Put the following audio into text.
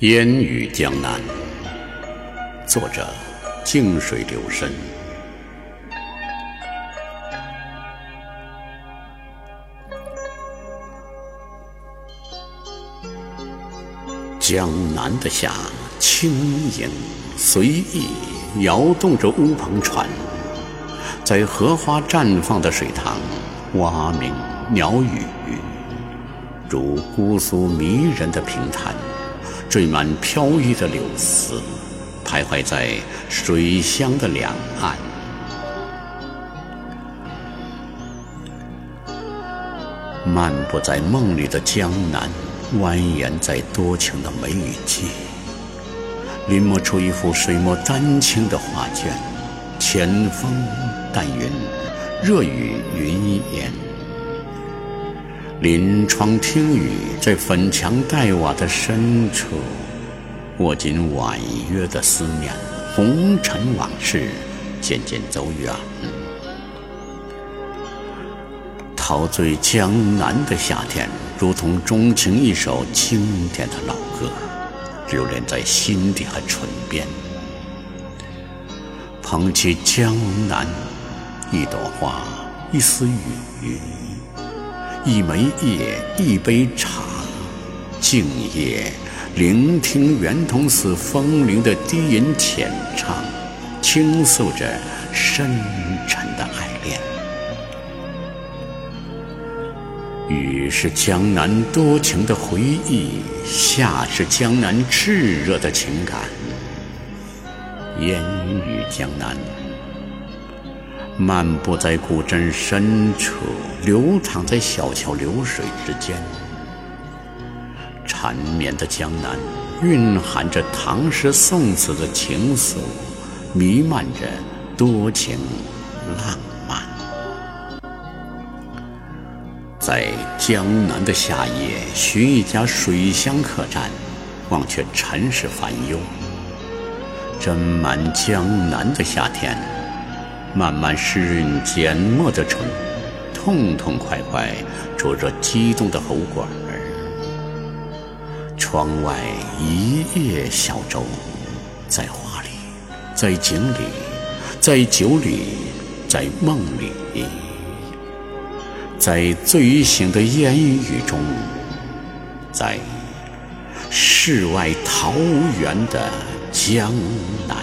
烟雨江南，作者：静水流深。江南的夏，轻盈随意，摇动着乌篷船，在荷花绽放的水塘，蛙鸣鸟语，如姑苏迷人的平潭，缀满飘逸的柳丝，徘徊在水乡的两岸。漫步在梦里的江南。蜿蜒在多情的梅雨季，临摹出一幅水墨丹青的画卷。浅风淡云，热雨云烟。临窗听雨，在粉墙黛瓦的深处，握紧婉约的思念。红尘往事渐渐走远。陶醉江南的夏天，如同钟情一首经典的老歌，留恋在心底和唇边。捧起江南，一朵花，一丝雨，一枚叶，一杯茶，静夜聆听圆通寺风铃的低吟浅唱，倾诉着深沉的爱恋。雨是江南多情的回忆，夏是江南炽热的情感。烟雨江南，漫步在古镇深处，流淌在小桥流水之间。缠绵的江南，蕴含着唐诗宋词的情愫，弥漫着多情浪漫。在江南的夏夜，寻一家水乡客栈，忘却尘世烦忧。斟满江南的夏天，慢慢湿润缄默的唇，痛痛快快灼着激动的喉管儿。窗外一叶小舟，在画里，在景里，在酒里，在梦里。在醉醒的烟雨中，在世外桃源的江南。